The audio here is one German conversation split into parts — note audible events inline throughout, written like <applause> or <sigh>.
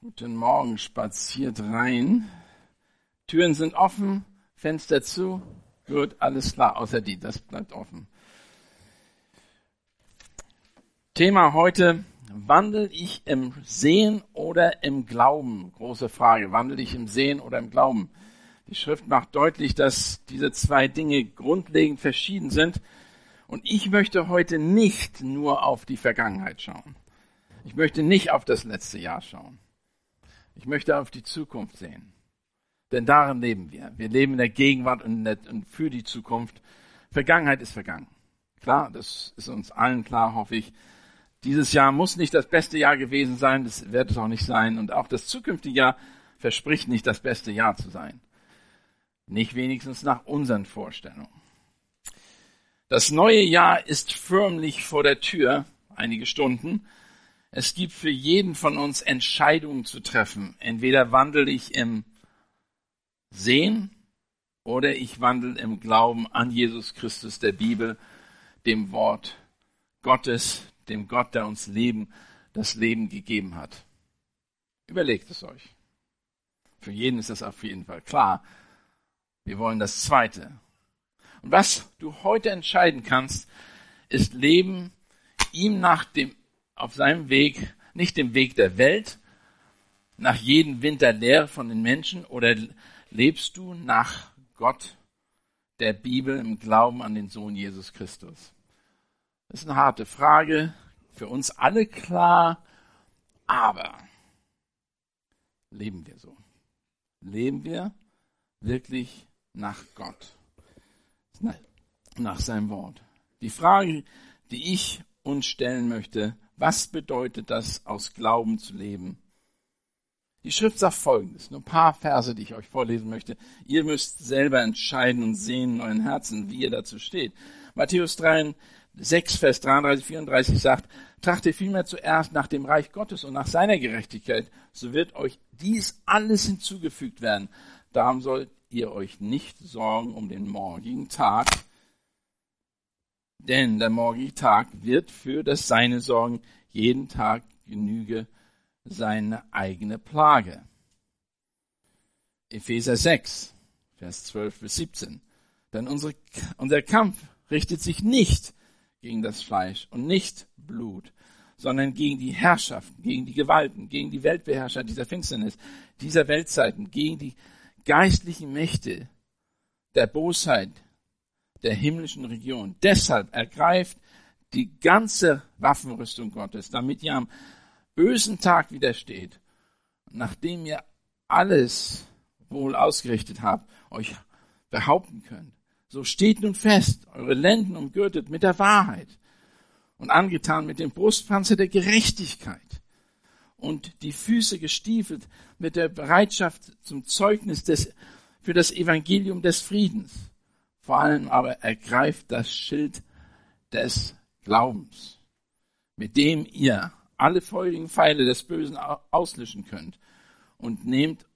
Guten Morgen, spaziert rein. Türen sind offen, Fenster zu. Gut, alles klar, außer die, das bleibt offen. Thema heute, wandel ich im Sehen oder im Glauben? Große Frage, wandel ich im Sehen oder im Glauben? Die Schrift macht deutlich, dass diese zwei Dinge grundlegend verschieden sind. Und ich möchte heute nicht nur auf die Vergangenheit schauen. Ich möchte nicht auf das letzte Jahr schauen. Ich möchte auf die Zukunft sehen. Denn darin leben wir. Wir leben in der Gegenwart und, für die Zukunft. Vergangenheit ist vergangen. Klar, das ist uns allen klar, hoffe ich. Dieses Jahr muss nicht das beste Jahr gewesen sein, das wird es auch nicht sein. Und auch das zukünftige Jahr verspricht nicht das beste Jahr zu sein. Nicht wenigstens nach unseren Vorstellungen. Das neue Jahr ist förmlich vor der Tür, einige Stunden. Es gibt für jeden von uns Entscheidungen zu treffen. Entweder wandle ich im Sehen oder ich wandle im Glauben an Jesus Christus der Bibel, dem Wort Gottes, dem Gott, der uns Leben, das Leben gegeben hat. Überlegt es euch. Für jeden ist das auf jeden Fall klar. Wir wollen das Zweite. Und was du heute entscheiden kannst, ist Leben ihm nach dem auf seinem Weg, nicht dem Weg der Welt, nach jedem Winter leer von den Menschen oder lebst du nach Gott, der Bibel, im Glauben an den Sohn Jesus Christus? Das ist eine harte Frage, für uns alle klar, aber leben wir so? Leben wir wirklich nach Gott, nach seinem Wort? Die Frage, die ich uns stellen möchte, was bedeutet das, aus Glauben zu leben? Die Schrift sagt Folgendes, nur ein paar Verse, die ich euch vorlesen möchte. Ihr müsst selber entscheiden und sehen in euren Herzen, wie ihr dazu steht. Matthäus 3, 6, Vers 33, 34 sagt, trachtet vielmehr zuerst nach dem Reich Gottes und nach seiner Gerechtigkeit, so wird euch dies alles hinzugefügt werden. Darum sollt ihr euch nicht sorgen um den morgigen Tag, denn der morgige Tag wird für das Seine sorgen. Jeden Tag genüge seine eigene Plage. Epheser 6, Vers 12 bis 17. Denn unsere, unser Kampf richtet sich nicht gegen das Fleisch und nicht Blut, sondern gegen die Herrschaften, gegen die Gewalten, gegen die Weltbeherrscher dieser Finsternis, dieser Weltzeiten, gegen die geistlichen Mächte der Bosheit der himmlischen Region. Deshalb ergreift die ganze Waffenrüstung Gottes, damit ihr am bösen Tag widersteht. Nachdem ihr alles wohl ausgerichtet habt, euch behaupten könnt. So steht nun fest, eure Lenden umgürtet mit der Wahrheit und angetan mit dem Brustpanzer der Gerechtigkeit und die Füße gestiefelt mit der Bereitschaft zum Zeugnis des, für das Evangelium des Friedens. Vor allem aber ergreift das Schild des Glaubens, mit dem ihr alle feurigen Pfeile des Bösen auslöschen könnt und nehmt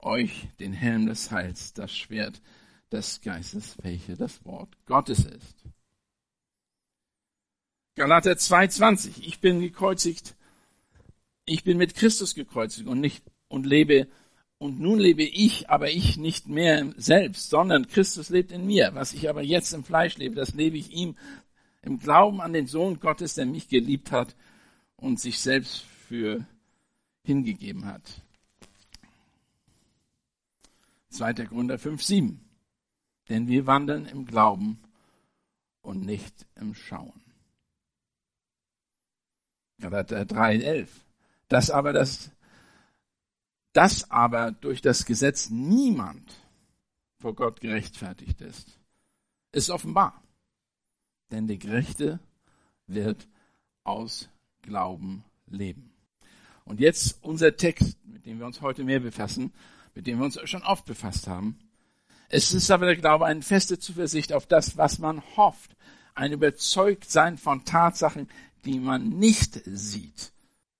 euch den Helm des Heils, das Schwert des Geistes, welche das Wort Gottes ist. Galater 2,20. Ich bin gekreuzigt. Ich bin mit Christus gekreuzigt und nicht, und lebe und nun lebe ich, aber ich nicht mehr selbst, sondern Christus lebt in mir. Was ich aber jetzt im Fleisch lebe, das lebe ich ihm im Glauben an den Sohn Gottes, der mich geliebt hat und sich selbst für hingegeben hat. 2. Gründer 5,7. Denn wir wandeln im Glauben und nicht im Schauen. Galater 3,11. Das aber das dass aber durch das Gesetz niemand vor Gott gerechtfertigt ist, ist offenbar. Denn der Gerechte wird aus Glauben leben. Und jetzt unser Text, mit dem wir uns heute mehr befassen, mit dem wir uns schon oft befasst haben. Es ist aber der Glaube eine feste Zuversicht auf das, was man hofft, ein Überzeugtsein von Tatsachen, die man nicht sieht.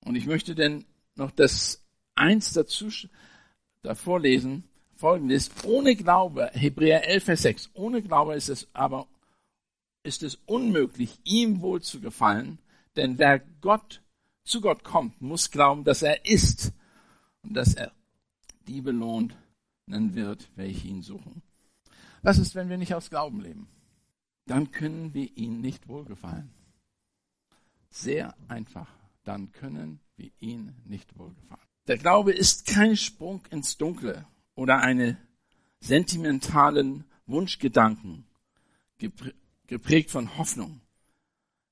Und ich möchte denn noch das eins dazu davor lesen, folgendes, ohne Glaube, Hebräer 11, Vers 6, ohne Glaube ist es aber, ist es unmöglich, ihm wohl zu gefallen, denn wer Gott, zu Gott kommt, muss glauben, dass er ist und dass er die belohnen wird, welche ihn suchen. Was ist, wenn wir nicht aus Glauben leben? Dann können wir ihn nicht wohlgefallen. Sehr einfach. Dann können wir ihn nicht wohlgefallen. Der Glaube ist kein Sprung ins Dunkle oder eine sentimentalen Wunschgedanken, geprägt von Hoffnung.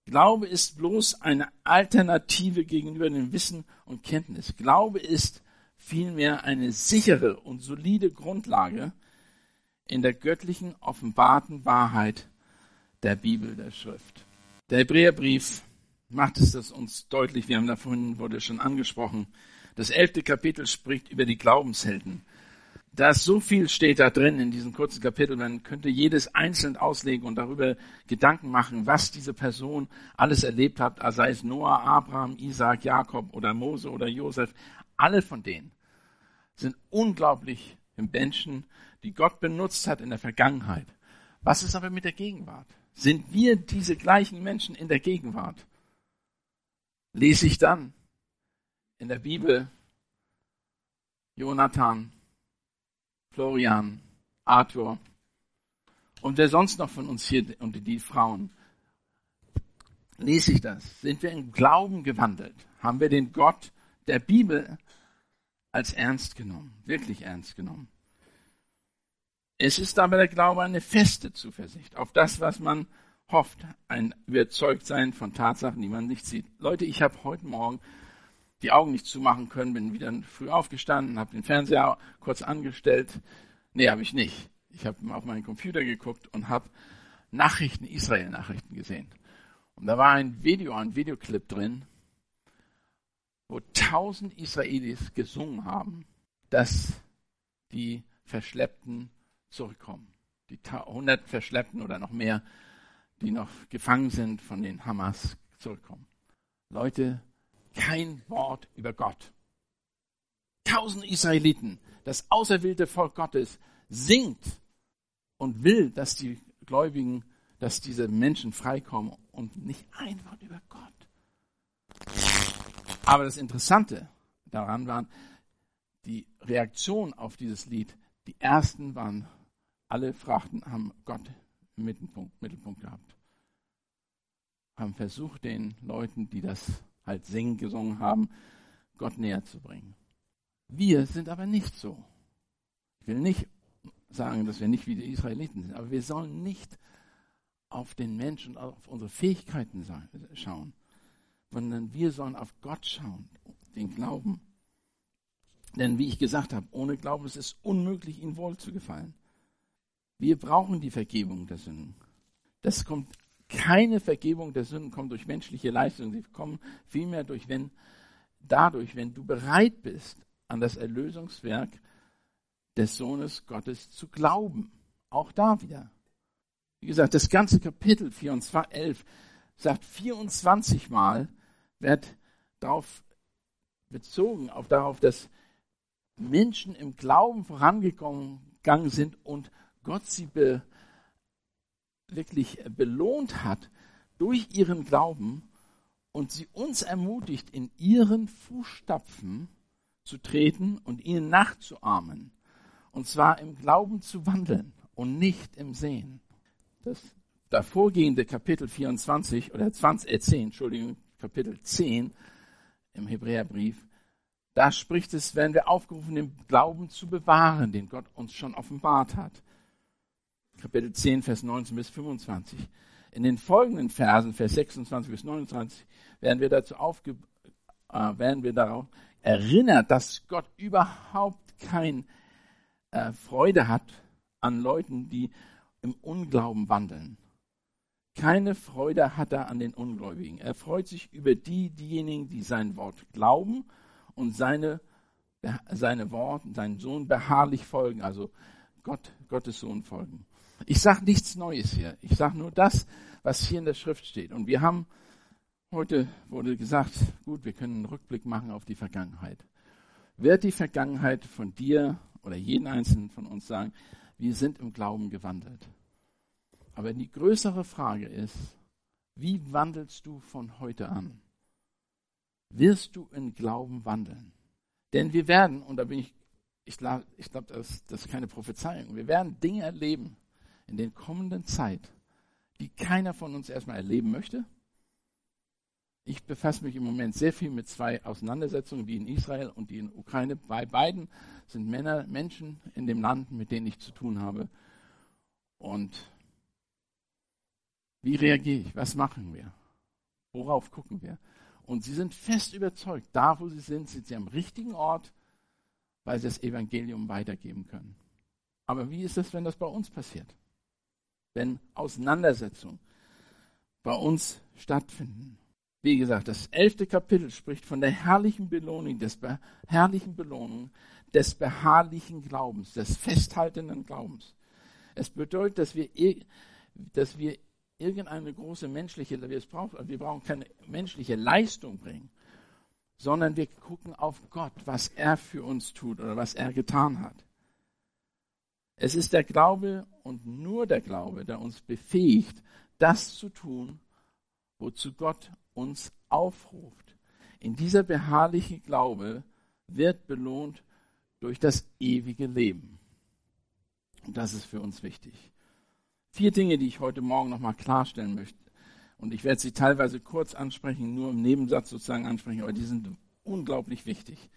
Glaube ist bloß eine Alternative gegenüber dem Wissen und Kenntnis. Glaube ist vielmehr eine sichere und solide Grundlage in der göttlichen offenbarten Wahrheit der Bibel, der Schrift. Der Hebräerbrief macht es das uns deutlich. Wir haben da vorhin, wurde schon angesprochen. Das elfte Kapitel spricht über die Glaubenshelden. Da ist so viel steht da drin in diesem kurzen Kapitel, man könnte jedes einzeln auslegen und darüber Gedanken machen, was diese Person alles erlebt hat, sei es Noah, Abraham, Isaac, Jakob oder Mose oder Josef. Alle von denen sind unglaublich Menschen, die Gott benutzt hat in der Vergangenheit. Was ist aber mit der Gegenwart? Sind wir diese gleichen Menschen in der Gegenwart? Lese ich dann in der Bibel Jonathan, Florian, Arthur und wer sonst noch von uns hier unter die Frauen. Lese ich das? Sind wir im Glauben gewandelt? Haben wir den Gott der Bibel als ernst genommen, wirklich ernst genommen? Es ist aber der Glaube eine feste Zuversicht auf das, was man hofft, ein Überzeugtsein von Tatsachen, die man nicht sieht. Leute, ich habe heute Morgen die Augen nicht zumachen können, bin wieder früh aufgestanden, habe den Fernseher kurz angestellt. Nee, habe ich nicht. Ich habe auf meinen Computer geguckt und habe Nachrichten, Israel-Nachrichten gesehen. Und da war ein Video, ein Videoclip drin, wo tausend Israelis gesungen haben, dass die Verschleppten zurückkommen. Die 100 Verschleppten oder noch mehr, die noch gefangen sind von den Hamas, zurückkommen. Leute, kein Wort über Gott. Tausend Israeliten, das auserwählte Volk Gottes, singt und will, dass die Gläubigen, dass diese Menschen freikommen und nicht ein Wort über Gott. Aber das Interessante daran waren die Reaktion auf dieses Lied. Die ersten waren, alle fragten, haben Gott im Mittelpunkt, Mittelpunkt gehabt. Haben versucht, den Leuten, die das halt singen gesungen haben, Gott näher zu bringen. Wir sind aber nicht so. Ich will nicht sagen, dass wir nicht wie die Israeliten sind, aber wir sollen nicht auf den Menschen auf unsere Fähigkeiten schauen, sondern wir sollen auf Gott schauen, den Glauben. Denn wie ich gesagt habe, ohne Glauben ist es unmöglich, ihm wohl zu gefallen. Wir brauchen die Vergebung der Sünden. Das kommt keine Vergebung der Sünden kommt durch menschliche Leistung, sie kommen vielmehr durch, wenn, dadurch, wenn du bereit bist, an das Erlösungswerk des Sohnes Gottes zu glauben. Auch da wieder. Wie gesagt, das ganze Kapitel 24, 11 sagt 24 Mal, wird darauf bezogen, auf darauf, dass Menschen im Glauben vorangegangen sind und Gott sie be, wirklich belohnt hat durch ihren Glauben und sie uns ermutigt, in ihren Fußstapfen zu treten und ihnen nachzuahmen. Und zwar im Glauben zu wandeln und nicht im Sehen. Das davorgehende Kapitel 24 oder 20, äh 10, Entschuldigung, Kapitel 10 im Hebräerbrief, da spricht es, werden wir aufgerufen, den Glauben zu bewahren, den Gott uns schon offenbart hat. Kapitel 10, Vers 19 bis 25. In den folgenden Versen, Vers 26 bis 29, werden wir dazu aufge, äh, werden wir darauf erinnert, dass Gott überhaupt keine äh, Freude hat an Leuten, die im Unglauben wandeln. Keine Freude hat er an den Ungläubigen. Er freut sich über die, diejenigen, die sein Wort glauben und seine, seine Worte, seinen Sohn beharrlich folgen, also Gott, Gottes Sohn folgen. Ich sage nichts Neues hier. Ich sage nur das, was hier in der Schrift steht. Und wir haben, heute wurde gesagt, gut, wir können einen Rückblick machen auf die Vergangenheit. Wird die Vergangenheit von dir oder jeden einzelnen von uns sagen, wir sind im Glauben gewandelt. Aber die größere Frage ist, wie wandelst du von heute an? Wirst du in Glauben wandeln? Denn wir werden, und da bin ich, ich glaube, ich glaub, das, das ist keine Prophezeiung, wir werden Dinge erleben in der kommenden Zeit, die keiner von uns erstmal erleben möchte. Ich befasse mich im Moment sehr viel mit zwei Auseinandersetzungen, die in Israel und die in Ukraine. Bei beiden sind Männer, Menschen in dem Land, mit denen ich zu tun habe. Und wie reagiere ich? Was machen wir? Worauf gucken wir? Und sie sind fest überzeugt, da wo sie sind, sind sie am richtigen Ort, weil sie das Evangelium weitergeben können. Aber wie ist es, wenn das bei uns passiert? Wenn Auseinandersetzungen bei uns stattfinden. Wie gesagt, das elfte Kapitel spricht von der herrlichen Belohnung, des herrlichen Belohnung, des beharrlichen Glaubens, des festhaltenden Glaubens. Es bedeutet, dass wir, dass wir irgendeine große menschliche, wir brauchen, wir brauchen keine menschliche Leistung bringen, sondern wir gucken auf Gott, was er für uns tut oder was er getan hat. Es ist der Glaube und nur der Glaube, der uns befähigt, das zu tun, wozu Gott uns aufruft. In dieser beharrliche Glaube wird belohnt durch das ewige Leben. Und das ist für uns wichtig. Vier Dinge, die ich heute Morgen nochmal klarstellen möchte. Und ich werde sie teilweise kurz ansprechen, nur im Nebensatz sozusagen ansprechen, aber die sind unglaublich wichtig.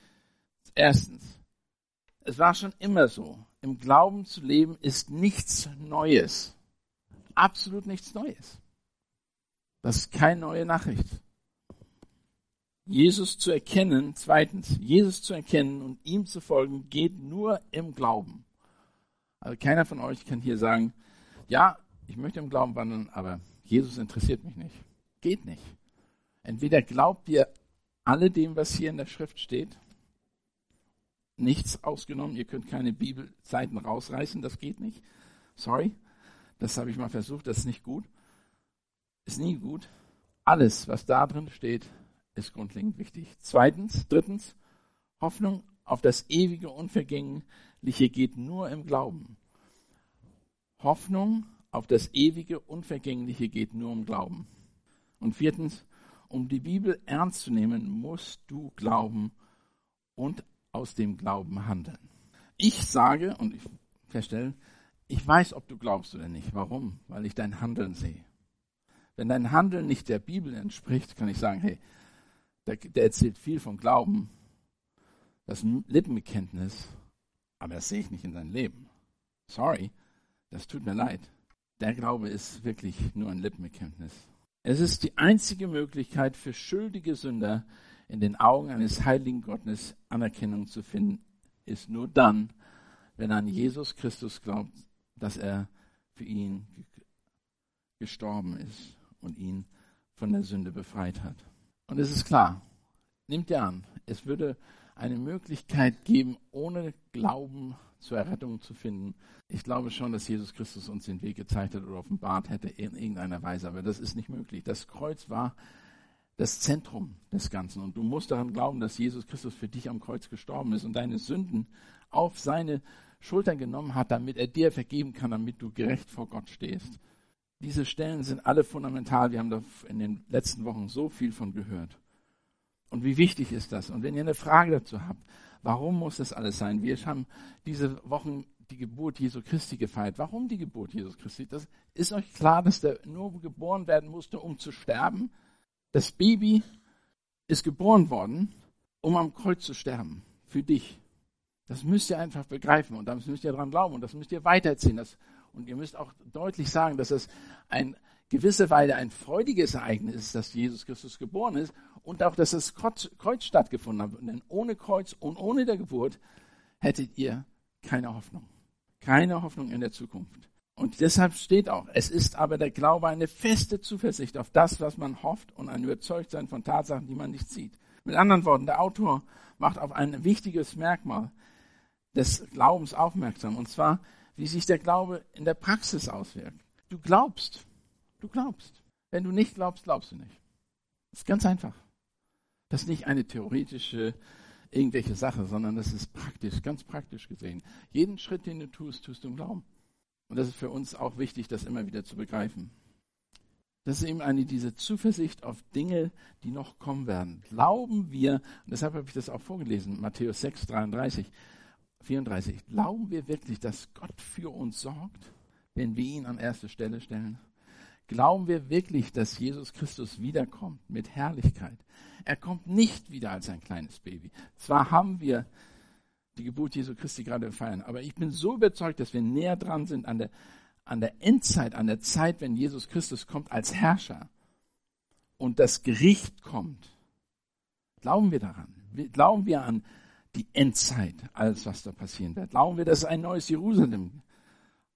Erstens, es war schon immer so, im Glauben zu leben ist nichts Neues. Absolut nichts Neues. Das ist keine neue Nachricht. Jesus zu erkennen, zweitens, Jesus zu erkennen und ihm zu folgen, geht nur im Glauben. Also keiner von euch kann hier sagen, ja, ich möchte im Glauben wandeln, aber Jesus interessiert mich nicht. Geht nicht. Entweder glaubt ihr alle dem, was hier in der Schrift steht, nichts ausgenommen, ihr könnt keine Bibelseiten rausreißen, das geht nicht. Sorry, das habe ich mal versucht, das ist nicht gut. Ist nie gut. Alles, was da drin steht, ist grundlegend wichtig. Zweitens, drittens, Hoffnung auf das ewige Unvergängliche geht nur im Glauben. Hoffnung auf das ewige Unvergängliche geht nur im Glauben. Und viertens, um die Bibel ernst zu nehmen, musst du glauben und aus dem Glauben handeln. Ich sage und ich feststelle, ich weiß, ob du glaubst oder nicht. Warum? Weil ich dein Handeln sehe. Wenn dein Handeln nicht der Bibel entspricht, kann ich sagen, hey, der, der erzählt viel vom Glauben, das Lippenbekenntnis, aber das sehe ich nicht in seinem Leben. Sorry, das tut mir leid. Der Glaube ist wirklich nur ein Lippenbekenntnis. Es ist die einzige Möglichkeit für schuldige Sünder in den Augen eines heiligen Gottes Anerkennung zu finden, ist nur dann, wenn er an Jesus Christus glaubt, dass er für ihn gestorben ist und ihn von der Sünde befreit hat. Und es ist klar, nimmt ihr an, es würde eine Möglichkeit geben, ohne Glauben zur Errettung zu finden. Ich glaube schon, dass Jesus Christus uns den Weg gezeigt hat oder offenbart hätte in irgendeiner Weise, aber das ist nicht möglich. Das Kreuz war das Zentrum des Ganzen und du musst daran glauben, dass Jesus Christus für dich am Kreuz gestorben ist und deine Sünden auf seine Schultern genommen hat, damit er dir vergeben kann, damit du gerecht vor Gott stehst. Diese Stellen sind alle fundamental. Wir haben da in den letzten Wochen so viel von gehört. Und wie wichtig ist das? Und wenn ihr eine Frage dazu habt, warum muss das alles sein? Wir haben diese Wochen die Geburt Jesu Christi gefeiert. Warum die Geburt Jesu Christi? Das ist euch klar, dass der nur geboren werden musste, um zu sterben. Das Baby ist geboren worden, um am Kreuz zu sterben. Für dich. Das müsst ihr einfach begreifen und da müsst ihr dran glauben und das müsst ihr weiterziehen. Das, und ihr müsst auch deutlich sagen, dass es ein gewisse Weise ein freudiges Ereignis ist, dass Jesus Christus geboren ist und auch, dass das Kreuz stattgefunden hat. Denn ohne Kreuz und ohne der Geburt hättet ihr keine Hoffnung. Keine Hoffnung in der Zukunft. Und deshalb steht auch, es ist aber der Glaube eine feste Zuversicht auf das, was man hofft und ein Überzeugtsein von Tatsachen, die man nicht sieht. Mit anderen Worten, der Autor macht auf ein wichtiges Merkmal des Glaubens aufmerksam, und zwar, wie sich der Glaube in der Praxis auswirkt. Du glaubst, Du glaubst. Wenn du nicht glaubst, glaubst du nicht. Das ist ganz einfach. Das ist nicht eine theoretische irgendwelche Sache, sondern das ist praktisch, ganz praktisch gesehen. Jeden Schritt, den du tust, tust du im Glauben. Und das ist für uns auch wichtig, das immer wieder zu begreifen. Das ist eben eine, diese Zuversicht auf Dinge, die noch kommen werden. Glauben wir, und deshalb habe ich das auch vorgelesen, Matthäus 6, 33, 34, glauben wir wirklich, dass Gott für uns sorgt, wenn wir ihn an erste Stelle stellen? Glauben wir wirklich, dass Jesus Christus wiederkommt mit Herrlichkeit? Er kommt nicht wieder als ein kleines Baby. Zwar haben wir die Geburt Jesu Christi gerade feiern, aber ich bin so überzeugt, dass wir näher dran sind an der an der Endzeit, an der Zeit, wenn Jesus Christus kommt als Herrscher und das Gericht kommt, glauben wir daran? Glauben wir an die Endzeit, alles was da passieren wird? Glauben wir, dass ein neues Jerusalem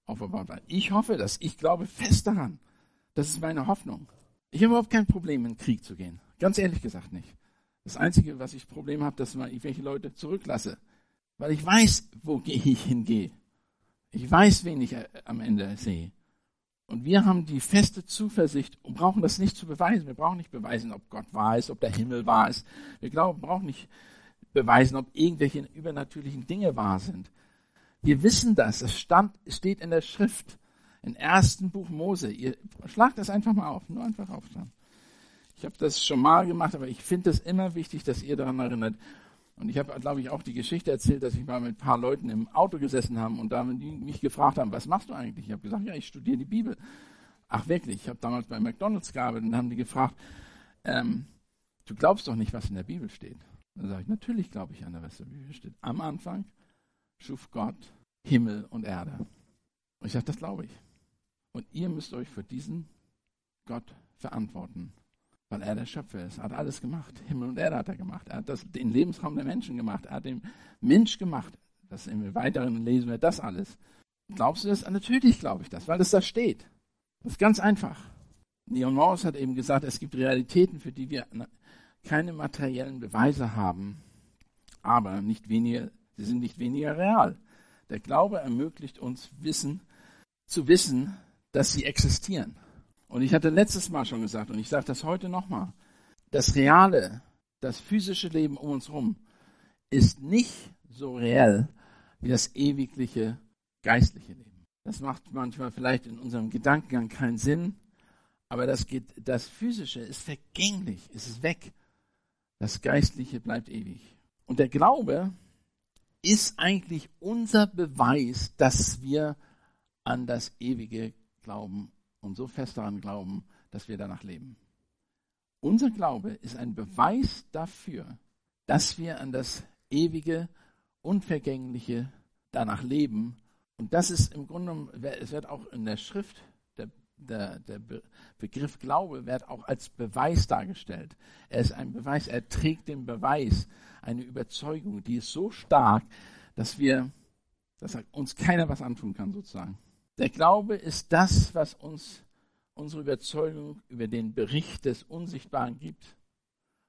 aufgebaut wird? Ich hoffe das. Ich glaube fest daran. Das ist meine Hoffnung. Ich habe überhaupt kein Problem, in den Krieg zu gehen. Ganz ehrlich gesagt nicht. Das Einzige, was ich Problem habe, dass ich welche Leute zurücklasse. Weil ich weiß, wo <laughs> ich hingehe. Ich weiß, wen ich äh, am Ende sehe. Und wir haben die feste Zuversicht und brauchen das nicht zu beweisen. Wir brauchen nicht beweisen, ob Gott wahr ist, ob der Himmel wahr ist. Wir glauben, brauchen nicht beweisen, ob irgendwelche übernatürlichen Dinge wahr sind. Wir wissen das. Es stand, steht in der Schrift, im ersten Buch Mose. Ihr schlagt das einfach mal auf, nur einfach aufschlagen. Ich habe das schon mal gemacht, aber ich finde es immer wichtig, dass ihr daran erinnert. Und ich habe, glaube ich, auch die Geschichte erzählt, dass ich mal mit ein paar Leuten im Auto gesessen habe und da mich gefragt haben, was machst du eigentlich? Ich habe gesagt, ja, ich studiere die Bibel. Ach wirklich, ich habe damals bei McDonalds gearbeitet und haben die gefragt, ähm, du glaubst doch nicht, was in der Bibel steht. Dann sage ich, natürlich glaube ich an was in der Bibel steht. Am Anfang schuf Gott Himmel und Erde. Und ich sage, das glaube ich. Und ihr müsst euch für diesen Gott verantworten weil er der Schöpfer ist. Er hat alles gemacht. Himmel und Erde hat er gemacht. Er hat das, den Lebensraum der Menschen gemacht. Er hat den Mensch gemacht. Das im Weiteren lesen wir das alles. Glaubst du das? Natürlich glaube ich das, weil es da steht. Das ist ganz einfach. Leon Morris hat eben gesagt, es gibt Realitäten, für die wir keine materiellen Beweise haben, aber nicht weniger, sie sind nicht weniger real. Der Glaube ermöglicht uns Wissen, zu wissen, dass sie existieren. Und ich hatte letztes Mal schon gesagt, und ich sage das heute nochmal, das reale, das physische Leben um uns herum ist nicht so reell wie das ewigliche geistliche Leben. Das macht manchmal vielleicht in unserem Gedankengang keinen Sinn, aber das, geht, das physische ist vergänglich, es ist weg. Das geistliche bleibt ewig. Und der Glaube ist eigentlich unser Beweis, dass wir an das ewige glauben und so fest daran glauben, dass wir danach leben. Unser Glaube ist ein Beweis dafür, dass wir an das ewige, unvergängliche danach leben. Und das ist im Grunde genommen, es wird auch in der Schrift, der, der, der Begriff Glaube wird auch als Beweis dargestellt. Er ist ein Beweis, er trägt den Beweis, eine Überzeugung, die ist so stark, dass wir, dass uns keiner was antun kann sozusagen. Der Glaube ist das, was uns unsere Überzeugung über den Bericht des Unsichtbaren gibt.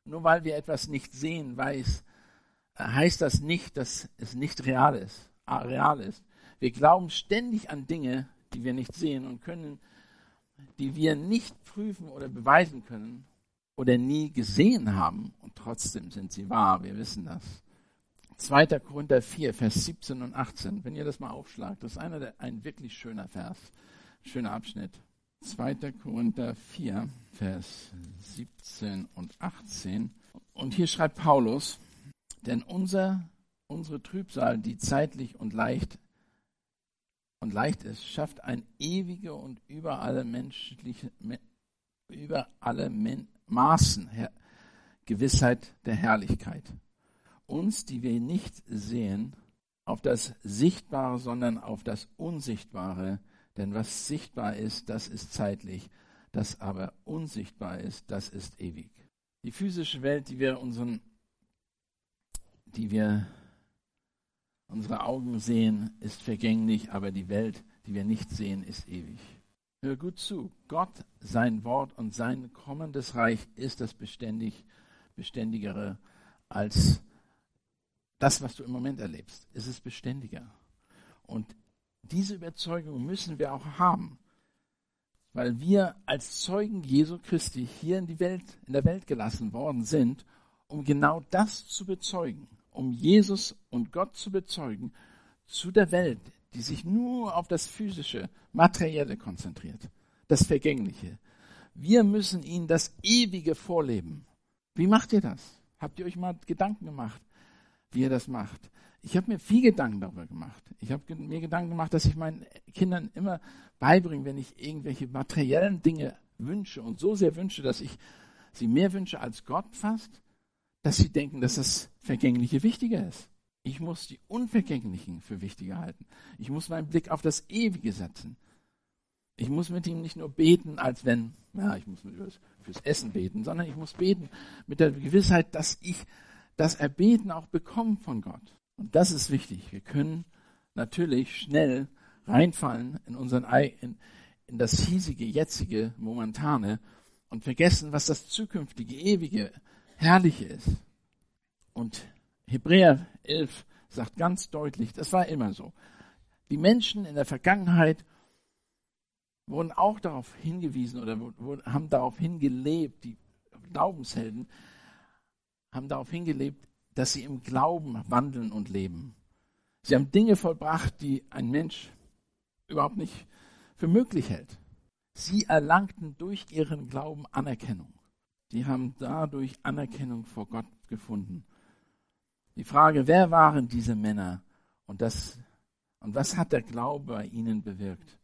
Nur weil wir etwas nicht sehen, weiß, heißt das nicht, dass es nicht real ist. Real ist. Wir glauben ständig an Dinge, die wir nicht sehen und können, die wir nicht prüfen oder beweisen können oder nie gesehen haben. Und trotzdem sind sie wahr. Wir wissen das. 2. Korinther 4, Vers 17 und 18. Wenn ihr das mal aufschlagt, das ist einer der, ein wirklich schöner Vers, schöner Abschnitt. 2. Korinther 4, Vers 17 und 18. Und hier schreibt Paulus, denn unser, unsere Trübsal, die zeitlich und leicht und leicht ist, schafft ein ewige und über alle menschliche, über alle Men Maßen Her Gewissheit der Herrlichkeit uns, die wir nicht sehen, auf das Sichtbare, sondern auf das Unsichtbare. Denn was sichtbar ist, das ist zeitlich. Das aber unsichtbar ist, das ist ewig. Die physische Welt, die wir unseren, die wir unsere Augen sehen, ist vergänglich, aber die Welt, die wir nicht sehen, ist ewig. Hör gut zu. Gott, sein Wort und sein kommendes Reich ist das beständig, beständigere als das, was du im Moment erlebst, ist es beständiger. Und diese Überzeugung müssen wir auch haben, weil wir als Zeugen Jesu Christi hier in die Welt, in der Welt gelassen worden sind, um genau das zu bezeugen, um Jesus und Gott zu bezeugen zu der Welt, die sich nur auf das physische, materielle konzentriert, das Vergängliche. Wir müssen ihnen das Ewige vorleben. Wie macht ihr das? Habt ihr euch mal Gedanken gemacht, wie ihr das macht? Ich habe mir viel Gedanken darüber gemacht. Ich habe mir Gedanken gemacht, dass ich meinen Kindern immer beibringe, wenn ich irgendwelche materiellen Dinge wünsche und so sehr wünsche, dass ich sie mehr wünsche als Gott fast, dass sie denken, dass das Vergängliche wichtiger ist. Ich muss die Unvergänglichen für wichtiger halten. Ich muss meinen Blick auf das Ewige setzen. Ich muss mit ihm nicht nur beten, als wenn, ja, ich muss fürs Essen beten, sondern ich muss beten mit der Gewissheit, dass ich das Erbeten auch bekomme von Gott. Und das ist wichtig. Wir können natürlich schnell reinfallen in unseren in, in das hiesige, jetzige, momentane und vergessen, was das zukünftige, ewige, herrliche ist. Und Hebräer 11 sagt ganz deutlich, das war immer so. Die Menschen in der Vergangenheit wurden auch darauf hingewiesen oder haben darauf hingelebt, die Glaubenshelden haben darauf hingelebt, dass sie im Glauben wandeln und leben. Sie haben Dinge vollbracht, die ein Mensch überhaupt nicht für möglich hält. Sie erlangten durch ihren Glauben Anerkennung. Sie haben dadurch Anerkennung vor Gott gefunden. Die Frage, wer waren diese Männer und das und was hat der Glaube bei ihnen bewirkt?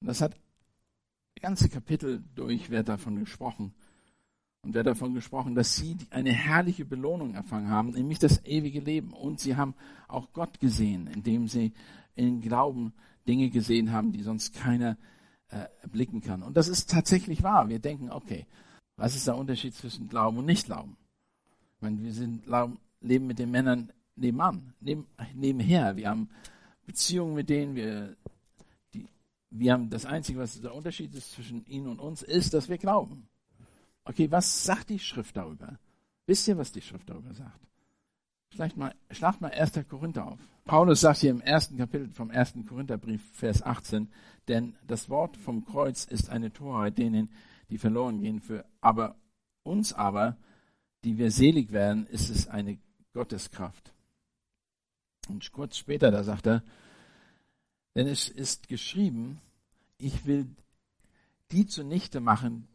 Und das hat ganze Kapitel durch wird davon gesprochen. Und wird davon gesprochen, dass sie eine herrliche Belohnung erfangen haben, nämlich das ewige Leben. Und sie haben auch Gott gesehen, indem sie in Glauben Dinge gesehen haben, die sonst keiner äh, erblicken kann. Und das ist tatsächlich wahr. Wir denken, okay, was ist der Unterschied zwischen Glauben und Nicht-Glauben? Ich meine, wir sind, leben mit den Männern nebenan, neben, nebenher. Wir haben Beziehungen mit denen, wir wir haben das Einzige, was der Unterschied ist zwischen ihnen und uns, ist, dass wir glauben. Okay, was sagt die Schrift darüber? Wisst ihr, was die Schrift darüber sagt? Vielleicht mal, schlagt mal 1. Korinther auf. Paulus sagt hier im ersten Kapitel vom 1. Korintherbrief, Vers 18, denn das Wort vom Kreuz ist eine Torheit denen, die verloren gehen, für aber uns aber, die wir selig werden, ist es eine Gotteskraft. Und kurz später, da sagt er, denn es ist geschrieben, ich will die zunichte machen,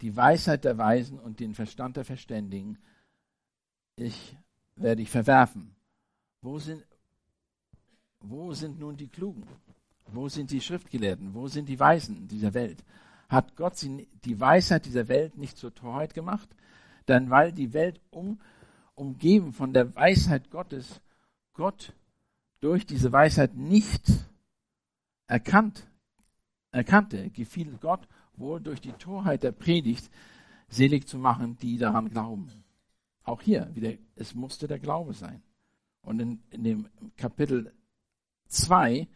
die Weisheit der Weisen und den Verstand der Verständigen. Ich werde ich verwerfen. Wo sind, wo sind nun die Klugen? Wo sind die Schriftgelehrten? Wo sind die Weisen dieser Welt? Hat Gott sie, die Weisheit dieser Welt nicht zur Torheit gemacht? Denn weil die Welt um, umgeben von der Weisheit Gottes, Gott durch diese Weisheit nicht erkannt, erkannte, gefiel Gott wohl durch die Torheit der Predigt selig zu machen, die daran glauben. Auch hier wieder, es musste der Glaube sein. Und in, in dem Kapitel 2,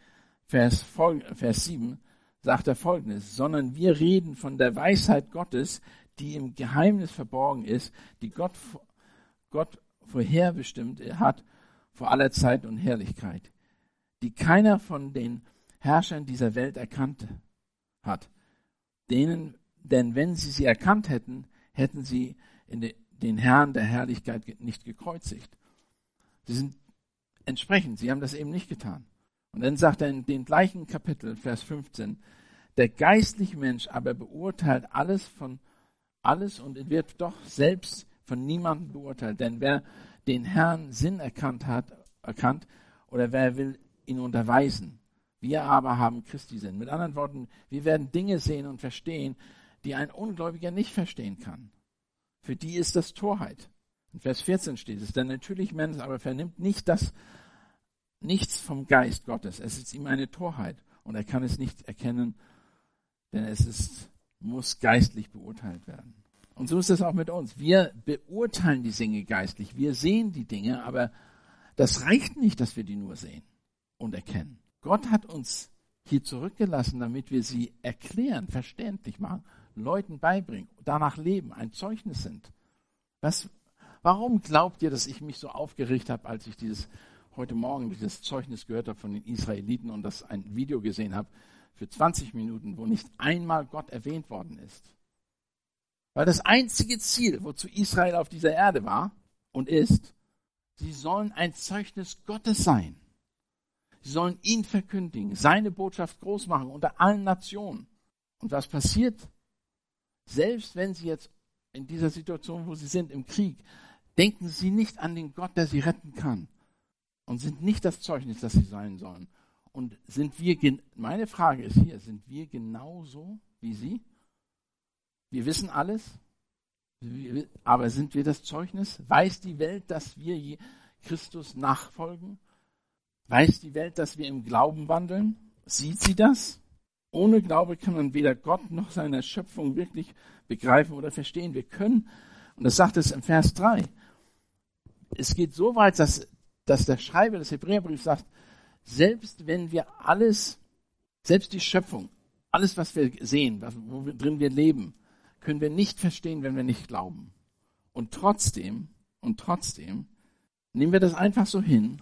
Vers, Vers 7, sagt er folgendes, sondern wir reden von der Weisheit Gottes, die im Geheimnis verborgen ist, die Gott, Gott vorherbestimmt hat vor aller Zeit und Herrlichkeit, die keiner von den Herrschern dieser Welt erkannt hat. Denen, denn wenn sie sie erkannt hätten, hätten sie de, den Herrn der Herrlichkeit nicht gekreuzigt. Sie sind entsprechend, sie haben das eben nicht getan. Und dann sagt er in dem gleichen Kapitel, Vers 15, der geistliche Mensch aber beurteilt alles von alles und wird doch selbst von niemandem beurteilt. Denn wer den Herrn Sinn erkannt hat, erkannt, oder wer will ihn unterweisen? Wir aber haben Christi Sinn. Mit anderen Worten, wir werden Dinge sehen und verstehen, die ein Ungläubiger nicht verstehen kann. Für die ist das Torheit. In Vers 14 steht es, der natürliche Mensch aber vernimmt nicht das, nichts vom Geist Gottes. Es ist ihm eine Torheit und er kann es nicht erkennen, denn es ist, muss geistlich beurteilt werden. Und so ist es auch mit uns. Wir beurteilen die Dinge geistlich. Wir sehen die Dinge, aber das reicht nicht, dass wir die nur sehen und erkennen. Gott hat uns hier zurückgelassen, damit wir sie erklären, verständlich machen, Leuten beibringen, danach leben, ein Zeugnis sind. Was, warum glaubt ihr, dass ich mich so aufgeregt habe, als ich dieses heute Morgen dieses Zeugnis gehört habe von den Israeliten und das ein Video gesehen habe für 20 Minuten, wo nicht einmal Gott erwähnt worden ist? Weil das einzige Ziel, wozu Israel auf dieser Erde war und ist, sie sollen ein Zeugnis Gottes sein. Sie sollen ihn verkündigen, seine Botschaft groß machen unter allen Nationen. Und was passiert? Selbst wenn Sie jetzt in dieser Situation, wo Sie sind, im Krieg, denken Sie nicht an den Gott, der Sie retten kann. Und sind nicht das Zeugnis, das Sie sein sollen. Und sind wir, meine Frage ist hier, sind wir genauso wie Sie? Wir wissen alles, aber sind wir das Zeugnis? Weiß die Welt, dass wir Christus nachfolgen? Weiß die Welt, dass wir im Glauben wandeln? Sieht sie das? Ohne Glaube kann man weder Gott noch seine Schöpfung wirklich begreifen oder verstehen. Wir können, und das sagt es im Vers 3, es geht so weit, dass, dass der Schreiber des Hebräerbriefs sagt, selbst wenn wir alles, selbst die Schöpfung, alles, was wir sehen, wo wir, drin wir leben, können wir nicht verstehen, wenn wir nicht glauben. Und trotzdem, und trotzdem, nehmen wir das einfach so hin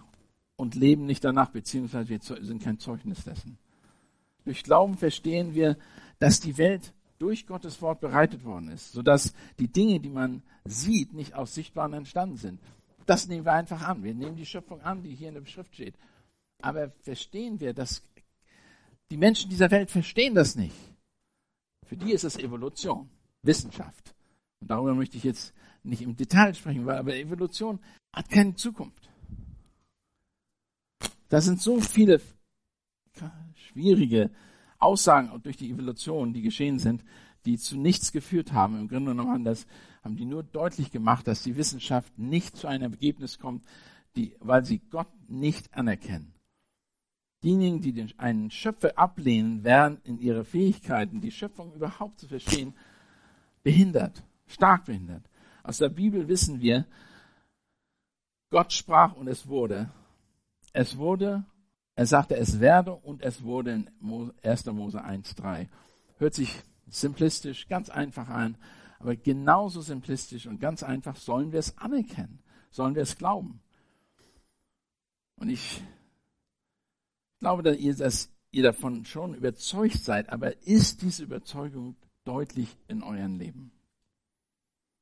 und leben nicht danach, beziehungsweise wir sind kein Zeugnis dessen. Durch Glauben verstehen wir, dass die Welt durch Gottes Wort bereitet worden ist, sodass die Dinge, die man sieht, nicht aus Sichtbaren entstanden sind. Das nehmen wir einfach an. Wir nehmen die Schöpfung an, die hier in der Schrift steht. Aber verstehen wir, dass die Menschen dieser Welt verstehen das nicht. Für die ist es Evolution, Wissenschaft. Und darüber möchte ich jetzt nicht im Detail sprechen, weil aber Evolution hat keine Zukunft. Da sind so viele schwierige Aussagen durch die Evolution, die geschehen sind, die zu nichts geführt haben. Im Grunde genommen haben, das, haben die nur deutlich gemacht, dass die Wissenschaft nicht zu einem Ergebnis kommt, die, weil sie Gott nicht anerkennen. Diejenigen, die den, einen Schöpfer ablehnen, werden in ihre Fähigkeiten, die Schöpfung überhaupt zu verstehen, behindert, stark behindert. Aus der Bibel wissen wir, Gott sprach und es wurde. Es wurde er sagte, es werde und es wurde in 1. Mose 1.3. Hört sich simplistisch, ganz einfach an, aber genauso simplistisch und ganz einfach sollen wir es anerkennen, sollen wir es glauben. Und ich glaube, dass ihr, dass ihr davon schon überzeugt seid, aber ist diese Überzeugung deutlich in eurem Leben?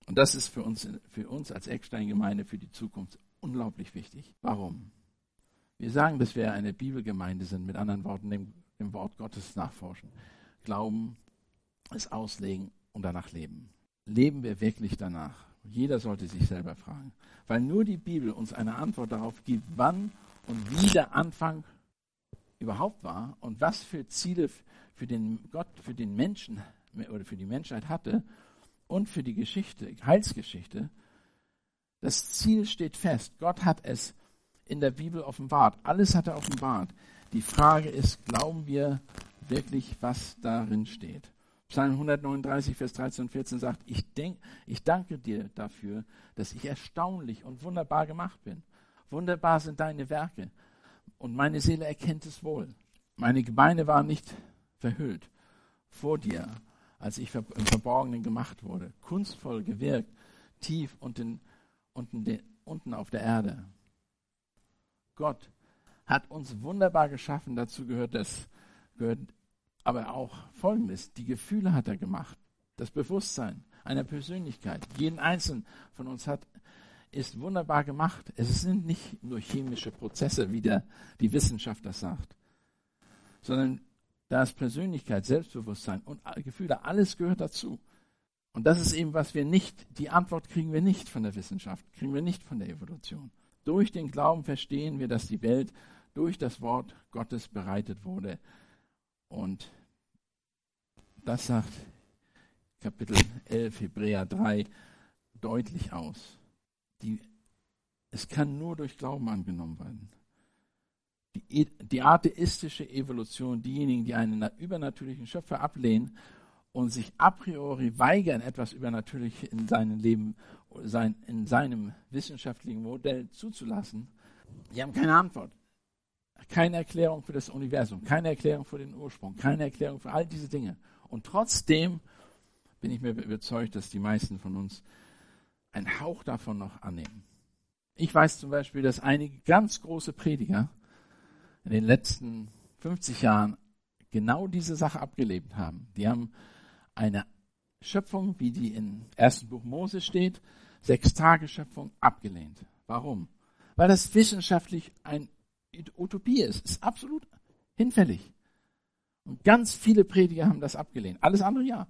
Und das ist für uns, für uns als Eckstein-Gemeinde für die Zukunft unglaublich wichtig. Warum? Wir sagen, dass wir eine Bibelgemeinde sind, mit anderen Worten, dem, dem Wort Gottes nachforschen, glauben, es auslegen und danach leben. Leben wir wirklich danach? Jeder sollte sich selber fragen, weil nur die Bibel uns eine Antwort darauf gibt, wann und wie der Anfang überhaupt war und was für Ziele für den Gott, für den Menschen oder für die Menschheit hatte und für die Geschichte, Heilsgeschichte. Das Ziel steht fest. Gott hat es in der Bibel offenbart. Alles hat er offenbart. Die Frage ist, glauben wir wirklich, was darin steht? Psalm 139, Vers 13 und 14 sagt, ich, denk, ich danke dir dafür, dass ich erstaunlich und wunderbar gemacht bin. Wunderbar sind deine Werke und meine Seele erkennt es wohl. Meine Gebeine waren nicht verhüllt vor dir, als ich im Verborgenen gemacht wurde. Kunstvoll gewirkt, tief unten, unten, unten auf der Erde. Gott hat uns wunderbar geschaffen. Dazu gehört das, gehört aber auch Folgendes. Die Gefühle hat er gemacht. Das Bewusstsein einer Persönlichkeit. Jeden einzelnen von uns hat, ist wunderbar gemacht. Es sind nicht nur chemische Prozesse, wie der, die Wissenschaft das sagt, sondern da ist Persönlichkeit, Selbstbewusstsein und Gefühle, alles gehört dazu. Und das ist eben, was wir nicht, die Antwort kriegen wir nicht von der Wissenschaft, kriegen wir nicht von der Evolution. Durch den Glauben verstehen wir, dass die Welt durch das Wort Gottes bereitet wurde. Und das sagt Kapitel 11, Hebräer 3 deutlich aus. Die, es kann nur durch Glauben angenommen werden. Die, die atheistische Evolution, diejenigen, die einen übernatürlichen Schöpfer ablehnen und sich a priori weigern, etwas Übernatürliches in seinem Leben, sein, in seinem wissenschaftlichen Modell zuzulassen, die haben keine Antwort. Keine Erklärung für das Universum, keine Erklärung für den Ursprung, keine Erklärung für all diese Dinge. Und trotzdem bin ich mir überzeugt, dass die meisten von uns einen Hauch davon noch annehmen. Ich weiß zum Beispiel, dass einige ganz große Prediger in den letzten 50 Jahren genau diese Sache abgelebt haben. Die haben eine Schöpfung, wie die im ersten Buch Mose steht, sechs Tage Schöpfung abgelehnt. Warum? Weil das wissenschaftlich ein Utopie ist. Ist absolut hinfällig. Und ganz viele Prediger haben das abgelehnt. Alles andere ja.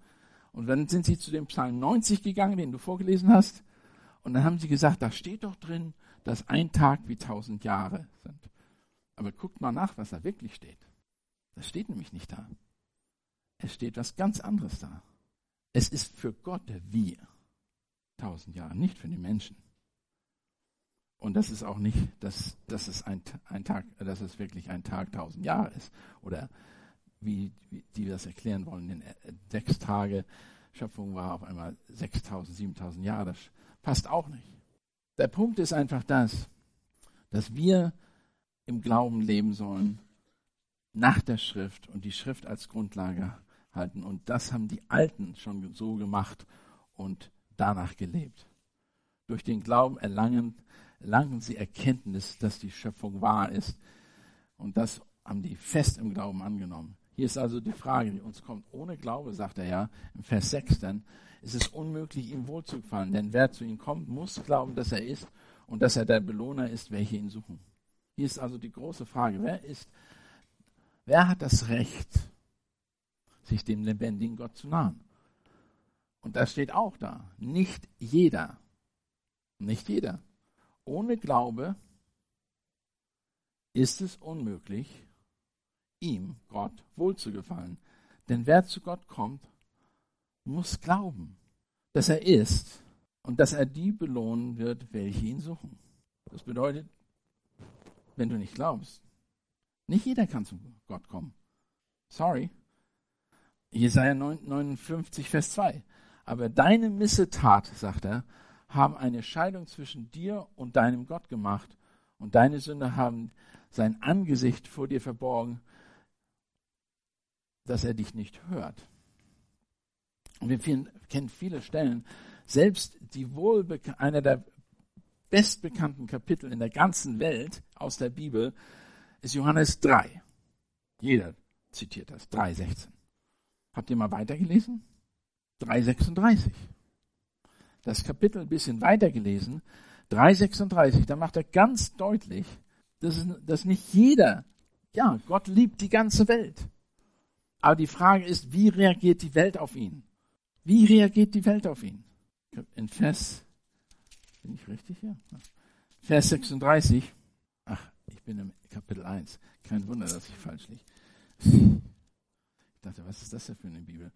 Und dann sind sie zu dem Psalm 90 gegangen, den du vorgelesen hast. Und dann haben sie gesagt, da steht doch drin, dass ein Tag wie tausend Jahre sind. Aber guckt mal nach, was da wirklich steht. Das steht nämlich nicht da. Es steht was ganz anderes da. Es ist für Gott wie tausend Jahre, nicht für die Menschen. Und das ist auch nicht, dass, dass, es ein, ein Tag, dass es wirklich ein Tag tausend Jahre ist. Oder wie, wie die das erklären wollen, in äh, sechs Tage Schöpfung war auf einmal 6000, 7000 Jahre. Das passt auch nicht. Der Punkt ist einfach das, dass wir im Glauben leben sollen, nach der Schrift und die Schrift als Grundlage halten. Und das haben die Alten schon so gemacht und danach gelebt. Durch den Glauben erlangen, erlangen sie Erkenntnis, dass die Schöpfung wahr ist. Und das haben die fest im Glauben angenommen. Hier ist also die Frage, die uns kommt. Ohne Glaube, sagt er ja, im Vers 6 dann, ist es unmöglich, ihm wohlzufallen. Denn wer zu ihm kommt, muss glauben, dass er ist und dass er der Belohner ist, welche ihn suchen. Hier ist also die große Frage, wer ist, wer hat das Recht, sich dem lebendigen Gott zu nahen? Und das steht auch da. Nicht jeder. Nicht jeder. Ohne Glaube ist es unmöglich, ihm, Gott, wohlzugefallen. Denn wer zu Gott kommt, muss glauben, dass er ist und dass er die belohnen wird, welche ihn suchen. Das bedeutet, wenn du nicht glaubst, nicht jeder kann zu Gott kommen. Sorry. Jesaja 59, Vers 2. Aber deine Missetat, sagt er, haben eine Scheidung zwischen dir und deinem Gott gemacht und deine Sünder haben sein Angesicht vor dir verborgen, dass er dich nicht hört. Und wir kennen viele Stellen, selbst die einer der bestbekannten Kapitel in der ganzen Welt aus der Bibel ist Johannes 3. Jeder zitiert das, 3,16. Habt ihr mal weitergelesen? 3,36. Das Kapitel ein bisschen weitergelesen, 3,36, da macht er ganz deutlich, dass, dass nicht jeder, ja, Gott liebt die ganze Welt. Aber die Frage ist, wie reagiert die Welt auf ihn? Wie reagiert die Welt auf ihn? In Vers, bin ich richtig hier? Vers 36. Ach, ich bin im Kapitel 1. Kein Wunder, dass ich falsch liege. Ich dachte, was ist das denn für eine Bibel?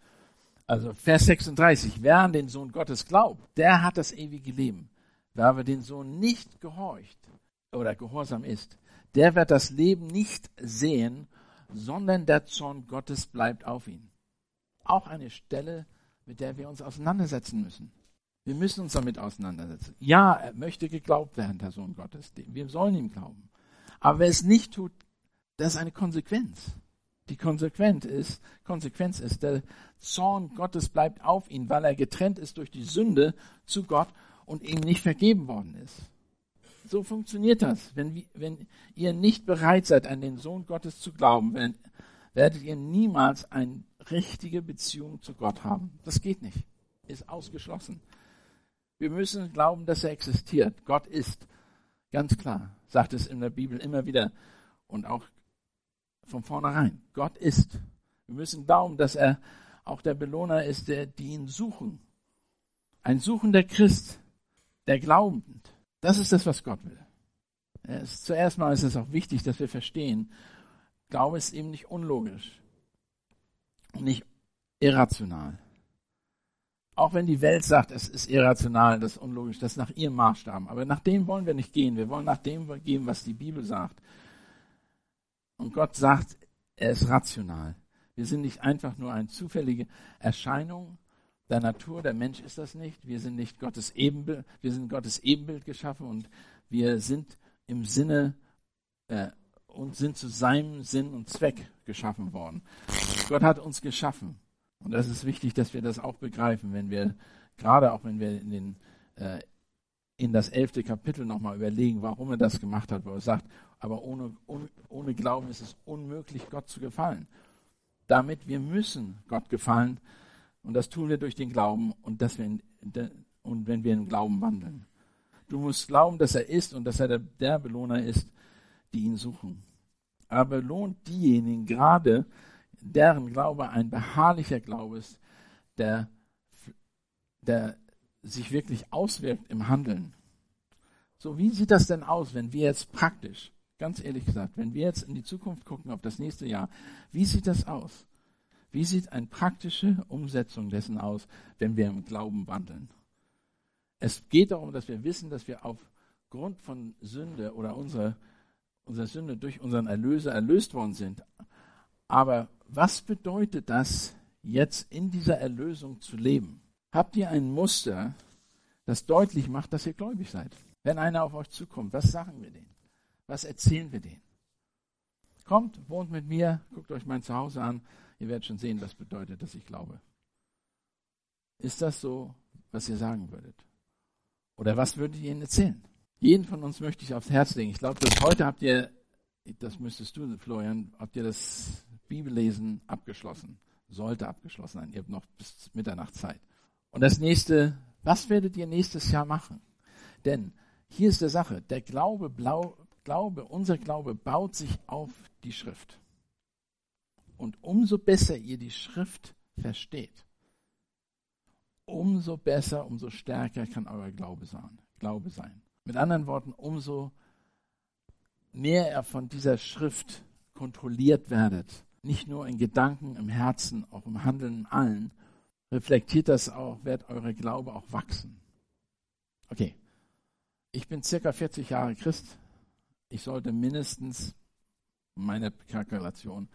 Also Vers 36. Wer an den Sohn Gottes glaubt, der hat das ewige Leben. Wer aber den Sohn nicht gehorcht oder gehorsam ist, der wird das Leben nicht sehen, sondern der Zorn Gottes bleibt auf ihn. Auch eine Stelle, mit der wir uns auseinandersetzen müssen. Wir müssen uns damit auseinandersetzen. Ja, er möchte geglaubt werden, der Sohn Gottes. Wir sollen ihm glauben. Aber wer es nicht tut, das ist eine Konsequenz. Die Konsequenz ist, Konsequenz ist, der Zorn Gottes bleibt auf ihn, weil er getrennt ist durch die Sünde zu Gott und ihm nicht vergeben worden ist. So funktioniert das. Wenn, wenn ihr nicht bereit seid, an den Sohn Gottes zu glauben, wenn, werdet ihr niemals eine richtige Beziehung zu Gott haben. Das geht nicht. Ist ausgeschlossen. Wir müssen glauben, dass er existiert. Gott ist. Ganz klar. Sagt es in der Bibel immer wieder. Und auch von vornherein. Gott ist. Wir müssen glauben, dass er auch der Belohner ist, der, die ihn suchen. Ein suchender Christ, der glaubend das ist das, was Gott will. Es, zuerst mal ist es auch wichtig, dass wir verstehen, Glaube ist eben nicht unlogisch, nicht irrational. Auch wenn die Welt sagt, es ist irrational, das ist unlogisch, das ist nach ihrem Maßstab. Aber nach dem wollen wir nicht gehen. Wir wollen nach dem gehen, was die Bibel sagt. Und Gott sagt, er ist rational. Wir sind nicht einfach nur eine zufällige Erscheinung, der Natur, der Mensch ist das nicht. Wir sind nicht Gottes Ebenbild, wir sind Gottes Ebenbild geschaffen und wir sind im Sinne äh, und sind zu seinem Sinn und Zweck geschaffen worden. Gott hat uns geschaffen. Und das ist wichtig, dass wir das auch begreifen, wenn wir, gerade auch wenn wir in den, äh, in das elfte Kapitel nochmal überlegen, warum er das gemacht hat, wo er sagt, aber ohne, ohne, ohne Glauben ist es unmöglich, Gott zu gefallen. Damit wir müssen Gott gefallen, und das tun wir durch den Glauben und, dass wir in, und wenn wir im Glauben wandeln. Du musst glauben, dass er ist und dass er der, der Belohner ist, die ihn suchen. Aber belohnt diejenigen gerade, deren Glaube ein beharrlicher Glaube ist, der, der sich wirklich auswirkt im Handeln. So, wie sieht das denn aus, wenn wir jetzt praktisch, ganz ehrlich gesagt, wenn wir jetzt in die Zukunft gucken, auf das nächste Jahr, wie sieht das aus? Wie sieht eine praktische Umsetzung dessen aus, wenn wir im Glauben wandeln? Es geht darum, dass wir wissen, dass wir aufgrund von Sünde oder unserer, unserer Sünde durch unseren Erlöser erlöst worden sind. Aber was bedeutet das, jetzt in dieser Erlösung zu leben? Habt ihr ein Muster, das deutlich macht, dass ihr gläubig seid? Wenn einer auf euch zukommt, was sagen wir denen? Was erzählen wir denen? Kommt, wohnt mit mir, guckt euch mein Zuhause an, ihr werdet schon sehen, was bedeutet, dass ich glaube. Ist das so, was ihr sagen würdet? Oder was würdet ihr ihnen erzählen? Jeden von uns möchte ich aufs Herz legen. Ich glaube, dass heute habt ihr, das müsstest du, Florian, habt ihr das Bibellesen abgeschlossen. Sollte abgeschlossen sein. Ihr habt noch bis Mitternacht Zeit. Und das nächste, was werdet ihr nächstes Jahr machen? Denn hier ist der Sache, der Glaube, Blau, Glaube, unser Glaube baut sich auf die Schrift. Und umso besser ihr die Schrift versteht, umso besser, umso stärker kann euer Glaube sein. Glaube sein. Mit anderen Worten, umso mehr ihr von dieser Schrift kontrolliert werdet, nicht nur in Gedanken, im Herzen, auch im Handeln, in allen, reflektiert das auch, wird eure Glaube auch wachsen. Okay, ich bin circa 40 Jahre Christ. Ich sollte mindestens meine Kalkulation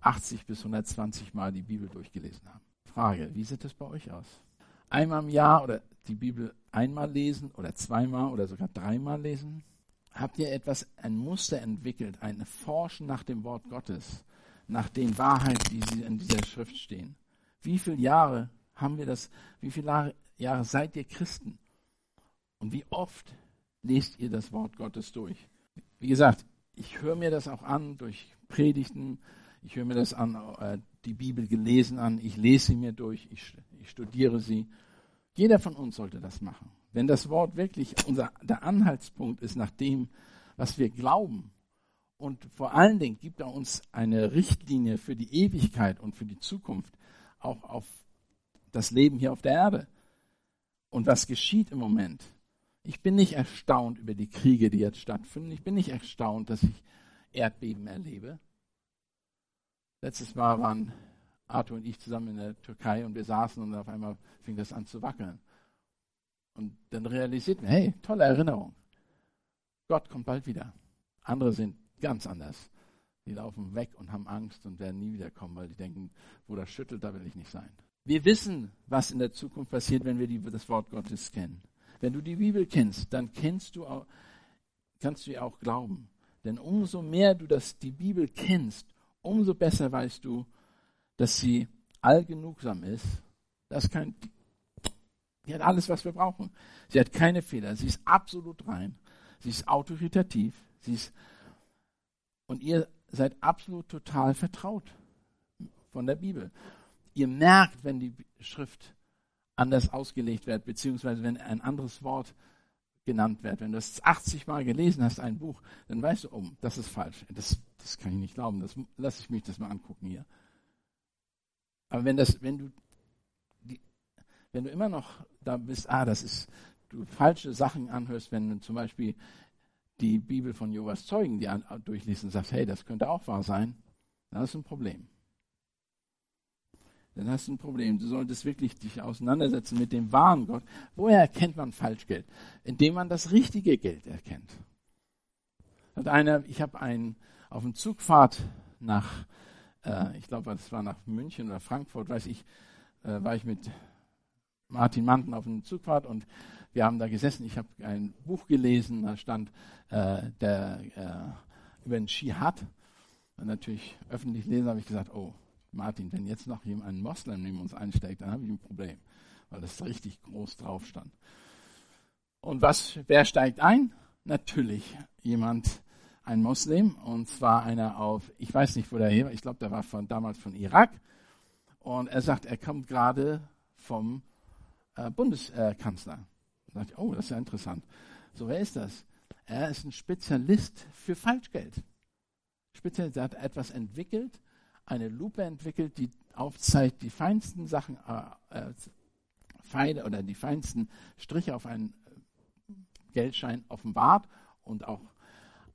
80 bis 120 Mal die Bibel durchgelesen haben. Frage, wie sieht es bei euch aus? Einmal im Jahr oder die Bibel einmal lesen oder zweimal oder sogar dreimal lesen? Habt ihr etwas, ein Muster entwickelt, ein Forschen nach dem Wort Gottes, nach den Wahrheiten, die in dieser Schrift stehen? Wie viele Jahre haben wir das? Wie viele Jahre seid ihr Christen? Und wie oft lest ihr das Wort Gottes durch? Wie gesagt, ich höre mir das auch an durch Predigten, ich höre mir das an, äh, die Bibel gelesen an, ich lese sie mir durch, ich, ich studiere sie. Jeder von uns sollte das machen. Wenn das Wort wirklich unser, der Anhaltspunkt ist nach dem, was wir glauben, und vor allen Dingen gibt er uns eine Richtlinie für die Ewigkeit und für die Zukunft, auch auf das Leben hier auf der Erde. Und was geschieht im Moment? Ich bin nicht erstaunt über die Kriege, die jetzt stattfinden. Ich bin nicht erstaunt, dass ich Erdbeben erlebe. Letztes Mal waren Arthur und ich zusammen in der Türkei und wir saßen und auf einmal fing das an zu wackeln. Und dann realisierten wir, hey, tolle Erinnerung. Gott kommt bald wieder. Andere sind ganz anders. Die laufen weg und haben Angst und werden nie wiederkommen, weil die denken, wo das schüttelt, da will ich nicht sein. Wir wissen, was in der Zukunft passiert, wenn wir die, das Wort Gottes kennen. Wenn du die Bibel kennst, dann kennst du auch, kannst du ihr auch glauben. Denn umso mehr du das, die Bibel kennst, umso besser weißt du, dass sie allgenugsam ist. Das kein, die hat alles, was wir brauchen. Sie hat keine Fehler. Sie ist absolut rein. Sie ist autoritativ. Sie ist, und ihr seid absolut total vertraut von der Bibel. Ihr merkt, wenn die Schrift anders ausgelegt wird, beziehungsweise wenn ein anderes Wort genannt wird. Wenn du das 80 Mal gelesen hast, ein Buch, dann weißt du, oh, das ist falsch. Das, das kann ich nicht glauben. Das lasse ich mich das mal angucken hier. Aber wenn das, wenn du, die, wenn du immer noch da bist, ah, das ist, du falsche Sachen anhörst, wenn du zum Beispiel die Bibel von Jehovas Zeugen die an, durchliest und sagst, hey, das könnte auch wahr sein, dann ist ein Problem. Dann hast du ein Problem. Du solltest wirklich dich auseinandersetzen mit dem wahren Gott. Woher erkennt man Falschgeld? Indem man das richtige Geld erkennt. Hat einer, ich habe einen auf dem Zugfahrt nach, äh, ich glaube, das war nach München oder Frankfurt, weiß ich, äh, war ich mit Martin Manten auf dem Zugfahrt und wir haben da gesessen. Ich habe ein Buch gelesen, da stand äh, der, äh, über den Dschihad. Und natürlich öffentlich lesen, habe ich gesagt, oh, Martin, wenn jetzt noch jemand, ein Moslem neben uns einsteigt, dann habe ich ein Problem, weil das richtig groß drauf stand. Und was, wer steigt ein? Natürlich jemand, ein Moslem, und zwar einer auf, ich weiß nicht, wo der her war, ich glaube, der war von, damals von Irak. Und er sagt, er kommt gerade vom äh, Bundeskanzler. Dachte ich, oh, das ist ja interessant. So, wer ist das? Er ist ein Spezialist für Falschgeld. Spezialist, er hat etwas entwickelt, eine Lupe entwickelt, die aufzeigt die feinsten Sachen, äh, äh, oder die feinsten Striche auf einen Geldschein offenbart und auch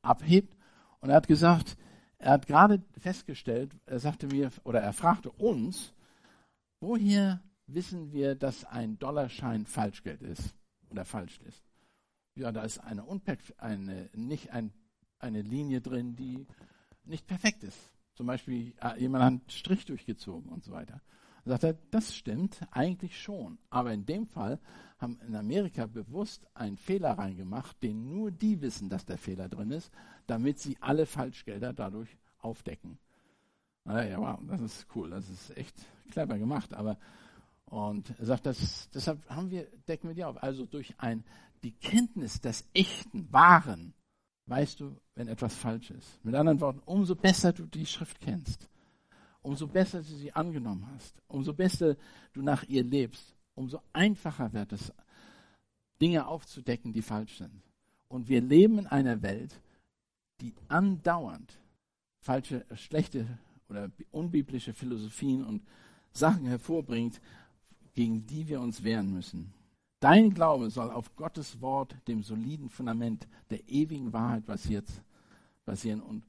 abhebt. Und er hat gesagt, er hat gerade festgestellt, er sagte mir, oder er fragte uns, woher wissen wir, dass ein Dollarschein Falschgeld ist oder falsch ist? Ja, da ist eine, eine, nicht ein, eine Linie drin, die nicht perfekt ist. Zum Beispiel äh, jemand hat einen Strich durchgezogen und so weiter. Und sagt er, das stimmt eigentlich schon. Aber in dem Fall haben in Amerika bewusst einen Fehler reingemacht, den nur die wissen, dass der Fehler drin ist, damit sie alle Falschgelder dadurch aufdecken. Ja, wow, das ist cool, das ist echt clever gemacht. Aber und er sagt, das, deshalb haben wir, decken wir die auf. Also durch ein, die Kenntnis des echten, wahren, weißt du, wenn etwas falsch ist. Mit anderen Worten, umso besser du die Schrift kennst, umso besser du sie angenommen hast, umso besser du nach ihr lebst, umso einfacher wird es, Dinge aufzudecken, die falsch sind. Und wir leben in einer Welt, die andauernd falsche, schlechte oder unbiblische Philosophien und Sachen hervorbringt, gegen die wir uns wehren müssen. Dein Glaube soll auf Gottes Wort, dem soliden Fundament der ewigen Wahrheit basieren. Und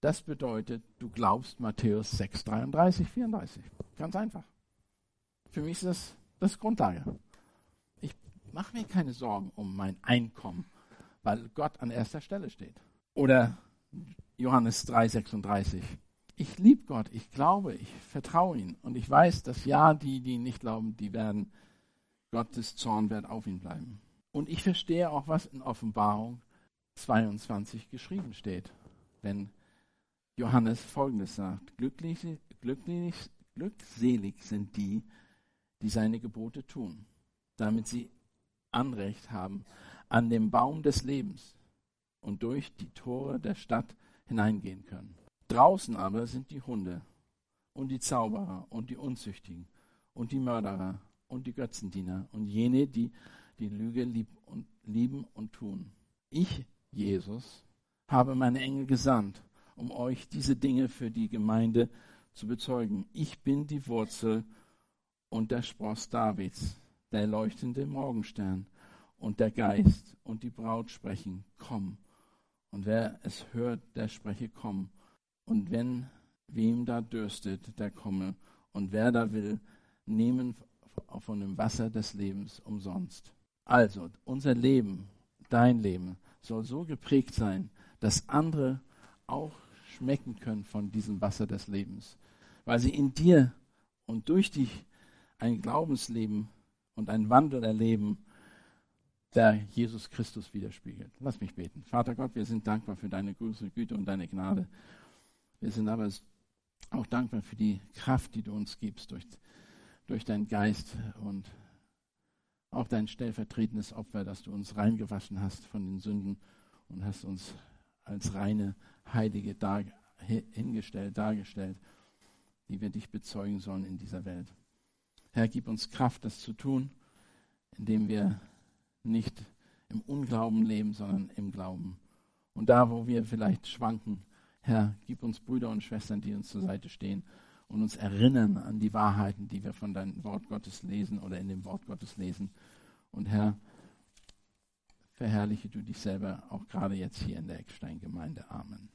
das bedeutet, du glaubst Matthäus 6, 33, 34. Ganz einfach. Für mich ist das, das Grundlage. Ich mache mir keine Sorgen um mein Einkommen, weil Gott an erster Stelle steht. Oder Johannes 3, 36 ich liebe Gott, ich glaube, ich vertraue ihm und ich weiß, dass ja, die, die nicht glauben, die werden, Gottes Zorn wird auf ihn bleiben. Und ich verstehe auch, was in Offenbarung 22 geschrieben steht, wenn Johannes Folgendes sagt. Glücklich, glücklich, glückselig sind die, die seine Gebote tun, damit sie Anrecht haben an dem Baum des Lebens und durch die Tore der Stadt hineingehen können. Draußen aber sind die Hunde und die Zauberer und die Unzüchtigen und die Mörderer und die Götzendiener und jene, die die Lüge lieb und, lieben und tun. Ich, Jesus, habe meine Engel gesandt, um euch diese Dinge für die Gemeinde zu bezeugen. Ich bin die Wurzel und der Spross Davids, der leuchtende Morgenstern und der Geist und die Braut sprechen, komm. Und wer es hört, der spreche, komm. Und wenn wem da dürstet, der komme. Und wer da will, nehmen von dem Wasser des Lebens umsonst. Also, unser Leben, dein Leben, soll so geprägt sein, dass andere auch schmecken können von diesem Wasser des Lebens, weil sie in dir und durch dich ein Glaubensleben und ein Wandel erleben, der Jesus Christus widerspiegelt. Lass mich beten. Vater Gott, wir sind dankbar für deine große Güte und deine Gnade. Wir sind aber auch dankbar für die Kraft, die du uns gibst durch, durch deinen Geist und auch dein stellvertretendes Opfer, dass du uns reingewaschen hast von den Sünden und hast uns als reine Heilige dar, hingestellt, dargestellt, die wir dich bezeugen sollen in dieser Welt. Herr, gib uns Kraft, das zu tun, indem wir nicht im Unglauben leben, sondern im Glauben. Und da, wo wir vielleicht schwanken, Herr, gib uns Brüder und Schwestern, die uns zur Seite stehen und uns erinnern an die Wahrheiten, die wir von deinem Wort Gottes lesen oder in dem Wort Gottes lesen. Und Herr, verherrliche du dich selber auch gerade jetzt hier in der Eckstein-Gemeinde. Amen.